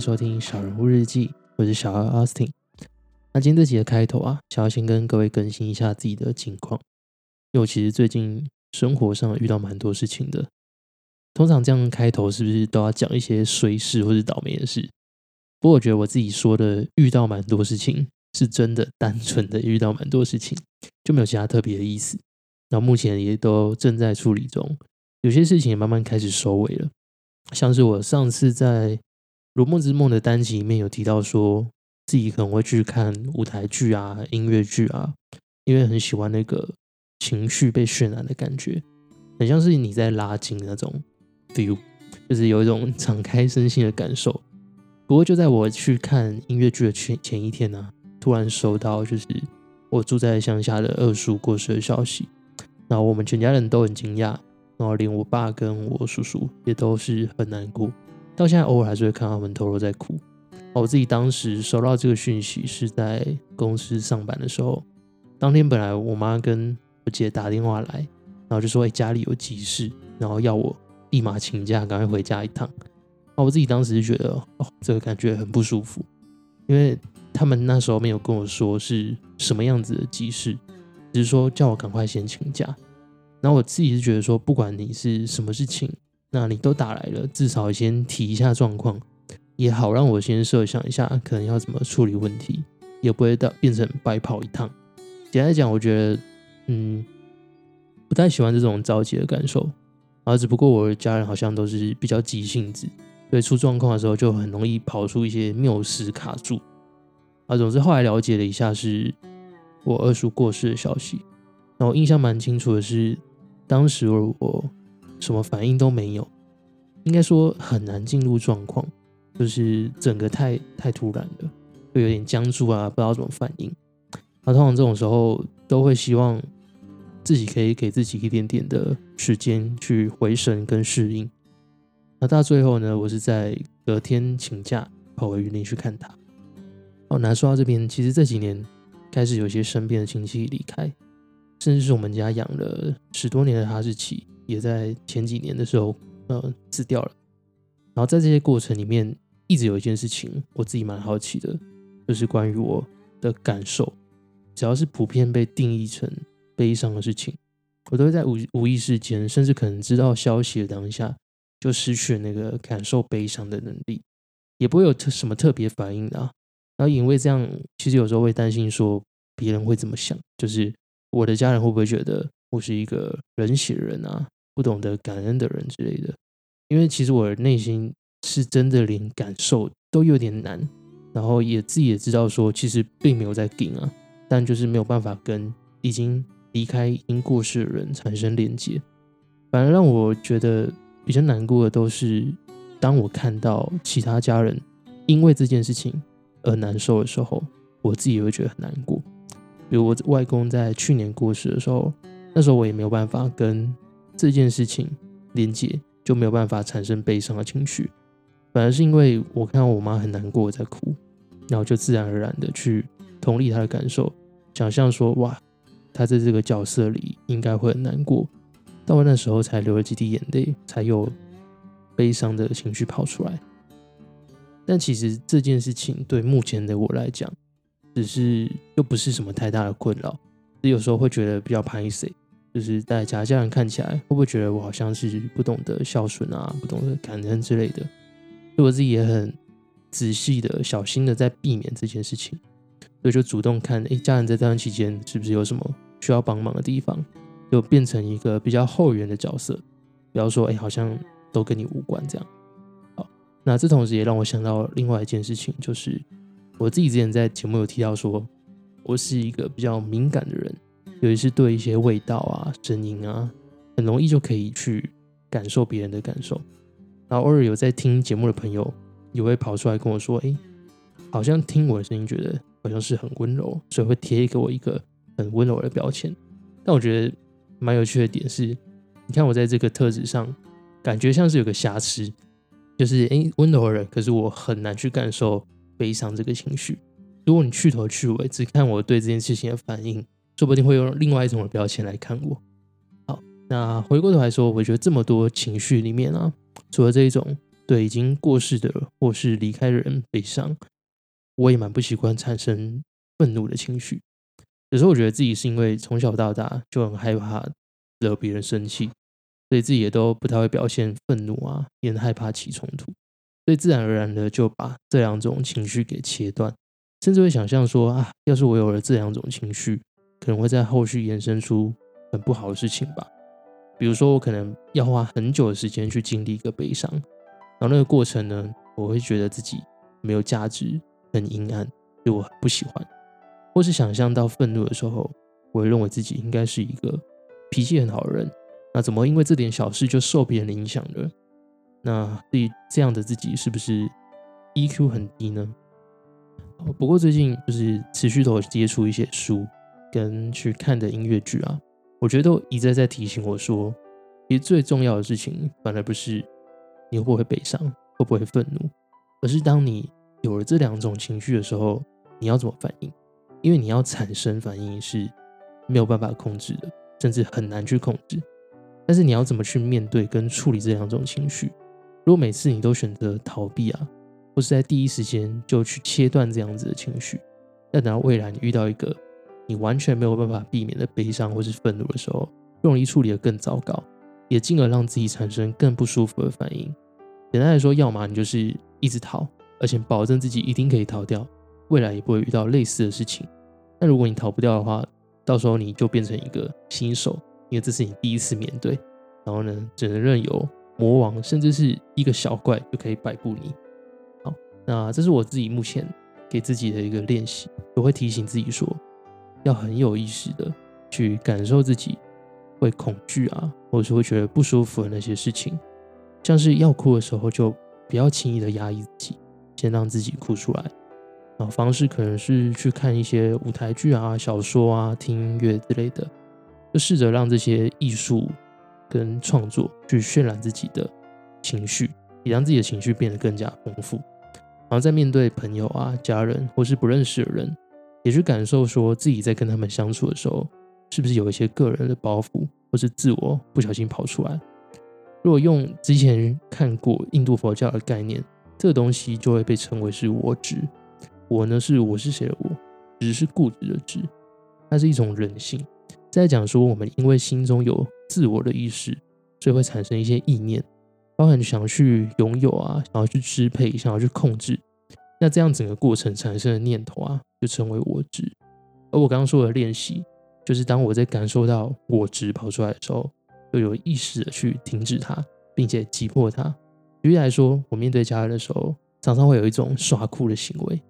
收听小人物日记，我是小二 Austin。那今天这集的开头啊，想要先跟各位更新一下自己的近况，因为我其实最近生活上遇到蛮多事情的。通常这样开头是不是都要讲一些衰事或是倒霉的事？不过我觉得我自己说的遇到蛮多事情，是真的单纯的遇到蛮多事情，就没有其他特别的意思。然后目前也都正在处理中，有些事情也慢慢开始收尾了。像是我上次在《如梦之梦》的单集里面有提到，说自己可能会去看舞台剧啊、音乐剧啊，因为很喜欢那个情绪被渲染的感觉，很像是你在拉筋那种 feel，就是有一种 敞开身心的感受。不过就在我去看音乐剧的前前一天呢，突然收到就是我住在乡下的二叔过世的消息，然后我们全家人都很惊讶。然后连我爸跟我叔叔也都是很难过，到现在偶尔还是会看他们偷偷在哭。我自己当时收到这个讯息是在公司上班的时候，当天本来我妈跟我姐打电话来，然后就说：“哎，家里有急事，然后要我立马请假，赶快回家一趟。”那我自己当时就觉得，哦，这个感觉很不舒服，因为他们那时候没有跟我说是什么样子的急事，只是说叫我赶快先请假。然后我自己是觉得说，不管你是什么事情，那你都打来了，至少先提一下状况也好，让我先设想一下可能要怎么处理问题，也不会到变成白跑一趟。简单讲，我觉得，嗯，不太喜欢这种着急的感受。啊，只不过我的家人好像都是比较急性子，所以出状况的时候就很容易跑出一些谬事卡住。啊，总之后来了解了一下，是我二叔过世的消息。然后印象蛮清楚的是。当时我什么反应都没有，应该说很难进入状况，就是整个太太突然了，会有点僵住啊，不知道怎么反应。那通常这种时候都会希望自己可以给自己一点点的时间去回神跟适应。那到最后呢，我是在隔天请假跑回云林去看他。哦，那说到这边，其实这几年开始有些身边的亲戚离开。甚至是我们家养了十多年的哈士奇，也在前几年的时候，呃，死掉了。然后在这些过程里面，一直有一件事情，我自己蛮好奇的，就是关于我的感受。只要是普遍被定义成悲伤的事情，我都会在无无意识间，甚至可能知道消息的当下，就失去了那个感受悲伤的能力，也不会有特什么特别反应的。然后因为这样，其实有时候会担心说别人会怎么想，就是。我的家人会不会觉得我是一个冷血人啊，不懂得感恩的人之类的？因为其实我的内心是真的连感受都有点难，然后也自己也知道说，其实并没有在顶啊，但就是没有办法跟已经离开、已经过世的人产生连接。反而让我觉得比较难过的都是，当我看到其他家人因为这件事情而难受的时候，我自己也会觉得很难过。比如我外公在去年过世的时候，那时候我也没有办法跟这件事情连接，就没有办法产生悲伤的情绪，反而是因为我看到我妈很难过在哭，然后就自然而然的去同理她的感受，想象说哇，她在这个角色里应该会很难过，到那时候才流了几滴眼泪，才有悲伤的情绪跑出来。但其实这件事情对目前的我来讲，只是又不是什么太大的困扰，有时候会觉得比较排斥，就是大家家人看起来会不会觉得我好像是不懂得孝顺啊，不懂得感恩之类的？所以我自己也很仔细的、小心的在避免这件事情，所以就主动看，哎，家人在这段期间是不是有什么需要帮忙的地方，就变成一个比较后援的角色，不要说，哎，好像都跟你无关这样。好，那这同时也让我想到另外一件事情，就是。我自己之前在节目有提到说，我是一个比较敏感的人，尤其是对一些味道啊、声音啊，很容易就可以去感受别人的感受。然后偶尔有在听节目的朋友，也会跑出来跟我说：“哎，好像听我的声音，觉得好像是很温柔，所以会贴给我一个很温柔的标签。”但我觉得蛮有趣的点是，你看我在这个特质上，感觉像是有个瑕疵，就是哎温柔的人，可是我很难去感受。悲伤这个情绪，如果你去头去尾只看我对这件事情的反应，说不定会用另外一种的标签来看我。好，那回过头来说，我觉得这么多情绪里面啊，除了这一种对已经过世的或是离开的人悲伤，我也蛮不习惯产生愤怒的情绪。有时候我觉得自己是因为从小到大就很害怕惹别人生气，所以自己也都不太会表现愤怒啊，也很害怕起冲突，所以自然而然的就把这两种情绪给切断，甚至会想象说啊，要是我有了这两种情绪，可能会在后续延伸出很不好的事情吧。比如说，我可能要花很久的时间去经历一个悲伤，然后那个过程呢，我会觉得自己没有价值，很阴暗，对我不喜欢。或是想象到愤怒的时候，我会认为自己应该是一个脾气很好的人，那怎么因为这点小事就受别人的影响了？那对于这样的自己是不是 EQ 很低呢？不过最近就是持续都有接触一些书跟去看的音乐剧啊，我觉得都一再在提醒我说，其实最重要的事情反而不是你会不会悲伤，会不会愤怒，而是当你有了这两种情绪的时候，你要怎么反应？因为你要产生反应是没有办法控制的，甚至很难去控制。但是你要怎么去面对跟处理这两种情绪？如果每次你都选择逃避啊，或是在第一时间就去切断这样子的情绪，那等到未来你遇到一个你完全没有办法避免的悲伤或是愤怒的时候，不容易处理的更糟糕，也进而让自己产生更不舒服的反应。简单来说，要么你就是一直逃，而且保证自己一定可以逃掉。未来也不会遇到类似的事情。但如果你逃不掉的话，到时候你就变成一个新手，因为这是你第一次面对。然后呢，只能任由魔王甚至是一个小怪就可以摆布你。好，那这是我自己目前给自己的一个练习，我会提醒自己说，要很有意识的去感受自己会恐惧啊，或者是会觉得不舒服的那些事情。像是要哭的时候，就不要轻易的压抑自己，先让自己哭出来。啊，方式可能是去看一些舞台剧啊、小说啊、听音乐之类的，就试着让这些艺术跟创作去渲染自己的情绪，也让自己的情绪变得更加丰富。然后在面对朋友啊、家人或是不认识的人，也去感受说自己在跟他们相处的时候，是不是有一些个人的包袱或是自我不小心跑出来。如果用之前看过印度佛教的概念，这个东西就会被称为是我执。我呢是我是谁的我，只是固执的执，它是一种人性。在讲说我们因为心中有自我的意识，所以会产生一些意念，包含想去拥有啊，想要去支配，想要去控制。那这样整个过程产生的念头啊，就成为我执。而我刚刚说的练习，就是当我在感受到我执跑出来的时候，就有意识的去停止它，并且击破它。举例来说，我面对家人的时候，常常会有一种耍酷的行为。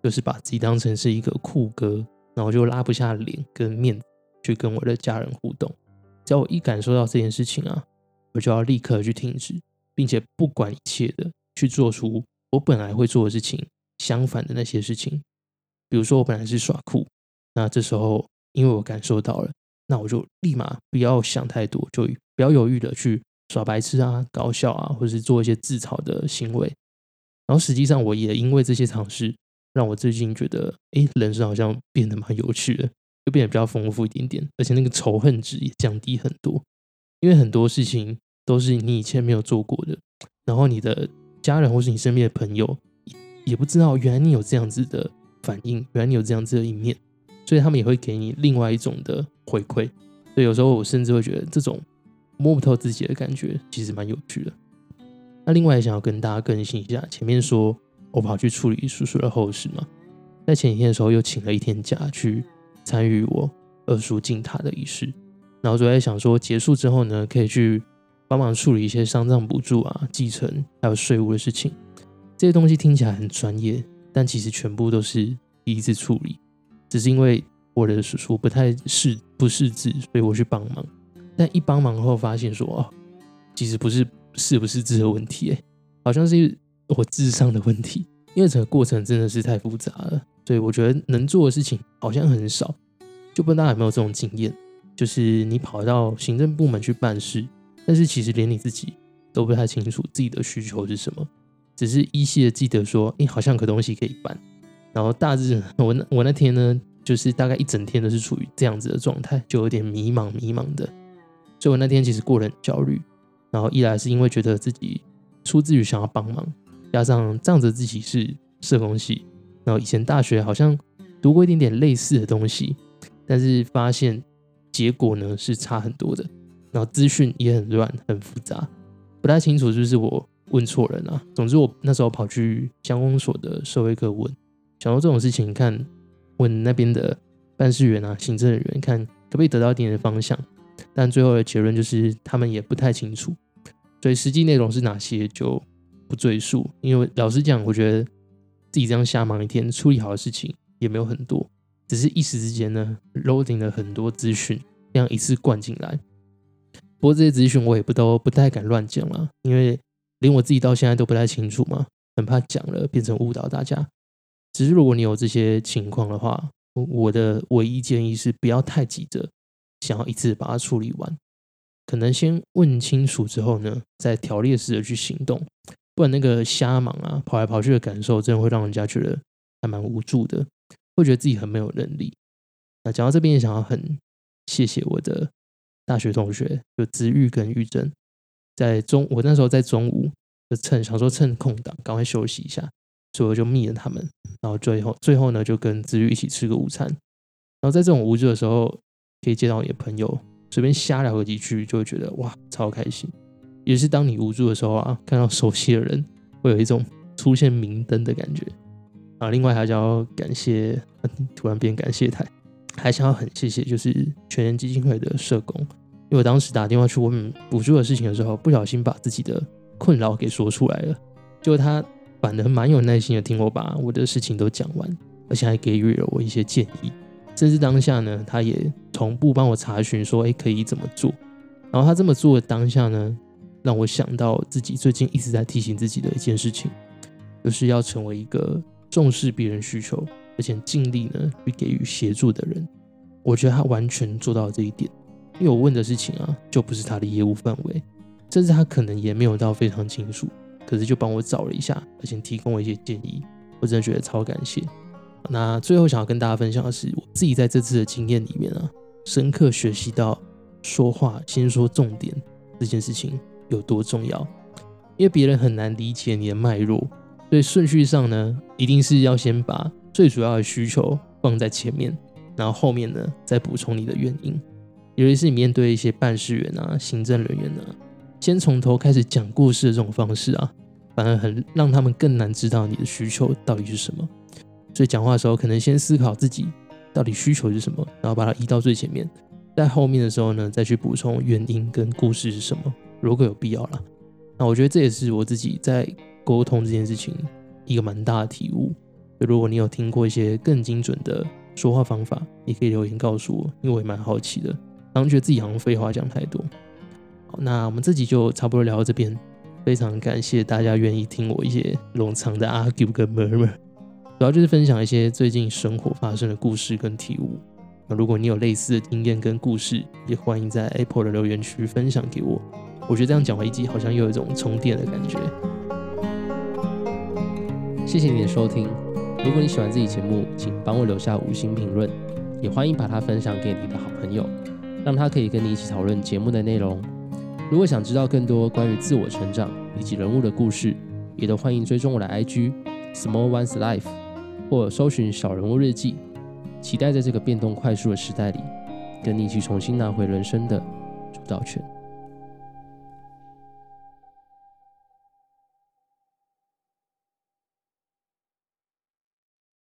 就是把自己当成是一个酷哥，然后就拉不下脸跟面去跟我的家人互动。只要我一感受到这件事情啊，我就要立刻去停止，并且不管一切的去做出我本来会做的事情相反的那些事情。比如说我本来是耍酷，那这时候因为我感受到了，那我就立马不要想太多，就不要犹豫的去耍白痴啊、搞笑啊，或者是做一些自嘲的行为。然后实际上我也因为这些尝试。让我最近觉得，哎，人生好像变得蛮有趣的，就变得比较丰富一点点，而且那个仇恨值也降低很多。因为很多事情都是你以前没有做过的，然后你的家人或是你身边的朋友也不知道，原来你有这样子的反应，原来你有这样子的一面，所以他们也会给你另外一种的回馈。所以有时候我甚至会觉得，这种摸不透自己的感觉其实蛮有趣的。那另外想要跟大家更新一下，前面说。我跑去处理叔叔的后事嘛，在前几天的时候又请了一天假去参与我二叔进塔的仪式，然后就在想说结束之后呢，可以去帮忙处理一些丧葬补助啊、继承还有税务的事情。这些东西听起来很专业，但其实全部都是第一次处理，只是因为我的叔叔不太识不识字，所以我去帮忙。但一帮忙后发现说哦，其实不是是不是字的问题，哎，好像是。我智商的问题，因为整个过程真的是太复杂了，所以我觉得能做的事情好像很少。就不知道大家有没有这种经验，就是你跑到行政部门去办事，但是其实连你自己都不太清楚自己的需求是什么，只是依稀的记得说，哎，好像有东西可以办。然后大致我那我那天呢，就是大概一整天都是处于这样子的状态，就有点迷茫迷茫的。所以我那天其实过得很焦虑。然后一来是因为觉得自己。出自于想要帮忙，加上仗着自己是社工系，然后以前大学好像读过一点点类似的东西，但是发现结果呢是差很多的，然后资讯也很乱很复杂，不太清楚是不是我问错人啊。总之我那时候跑去乡公所的社会科问，想到这种事情，看问那边的办事员啊、行政人员，看可不可以得到一点的方向。但最后的结论就是他们也不太清楚，所以实际内容是哪些就不赘述。因为老实讲，我觉得自己这样瞎忙一天，处理好的事情也没有很多，只是一时之间呢，loading 了很多资讯，这样一次灌进来。不过这些资讯我也不都不太敢乱讲了，因为连我自己到现在都不太清楚嘛，很怕讲了变成误导大家。只是如果你有这些情况的话，我的唯一建议是不要太急着。想要一次把它处理完，可能先问清楚之后呢，再条列式的去行动，不然那个瞎忙啊、跑来跑去的感受，真的会让人家觉得还蛮无助的，会觉得自己很没有能力。那讲到这边，也想要很谢谢我的大学同学，就子玉跟玉珍，在中我那时候在中午就趁想说趁空档赶快休息一下，所以我就密了他们，然后最后最后呢就跟子玉一起吃个午餐，然后在这种无助的时候。可以见到你的朋友，随便瞎聊个几句，就会觉得哇，超开心。也是当你无助的时候啊，看到熟悉的人，会有一种出现明灯的感觉啊。另外还要感谢，突然变感谢台，还想要很谢谢，就是全人基金会的社工，因为我当时打电话去问补助的事情的时候，不小心把自己的困扰给说出来了，就他反而蛮有耐心的听我把我的事情都讲完，而且还给予了我一些建议。甚至当下呢，他也同步帮我查询说，哎，可以怎么做？然后他这么做的当下呢，让我想到自己最近一直在提醒自己的一件事情，就是要成为一个重视别人需求，而且尽力呢去给予协助的人。我觉得他完全做到了这一点，因为我问的事情啊，就不是他的业务范围，甚至他可能也没有到非常清楚，可是就帮我找了一下，而且提供了一些建议，我真的觉得超感谢。那最后想要跟大家分享的是，我自己在这次的经验里面啊，深刻学习到说话先说重点这件事情有多重要。因为别人很难理解你的脉络，所以顺序上呢，一定是要先把最主要的需求放在前面，然后后面呢再补充你的原因。尤其是你面对一些办事员啊、行政人员啊，先从头开始讲故事的这种方式啊，反而很让他们更难知道你的需求到底是什么。所以讲话的时候，可能先思考自己到底需求是什么，然后把它移到最前面，在后面的时候呢，再去补充原因跟故事是什么，如果有必要了。那我觉得这也是我自己在沟通这件事情一个蛮大的体悟。如果你有听过一些更精准的说话方法，也可以留言告诉我，因为我也蛮好奇的。然后觉得自己好像废话讲太多。好，那我们这集就差不多聊到这边，非常感谢大家愿意听我一些冗长的 argue 跟 murmur。主要就是分享一些最近生活发生的故事跟体悟。那如果你有类似的经验跟故事，也欢迎在 Apple 的留言区分享给我。我觉得这样讲完一集，好像又有一种充电的感觉。谢谢你的收听。如果你喜欢这期节目，请帮我留下五星评论，也欢迎把它分享给你的好朋友，让他可以跟你一起讨论节目的内容。如果想知道更多关于自我成长以及人物的故事，也都欢迎追踪我的 IG Small One's Life。或搜寻小人物日记，期待在这个变动快速的时代里，跟你一起重新拿回人生的主导权。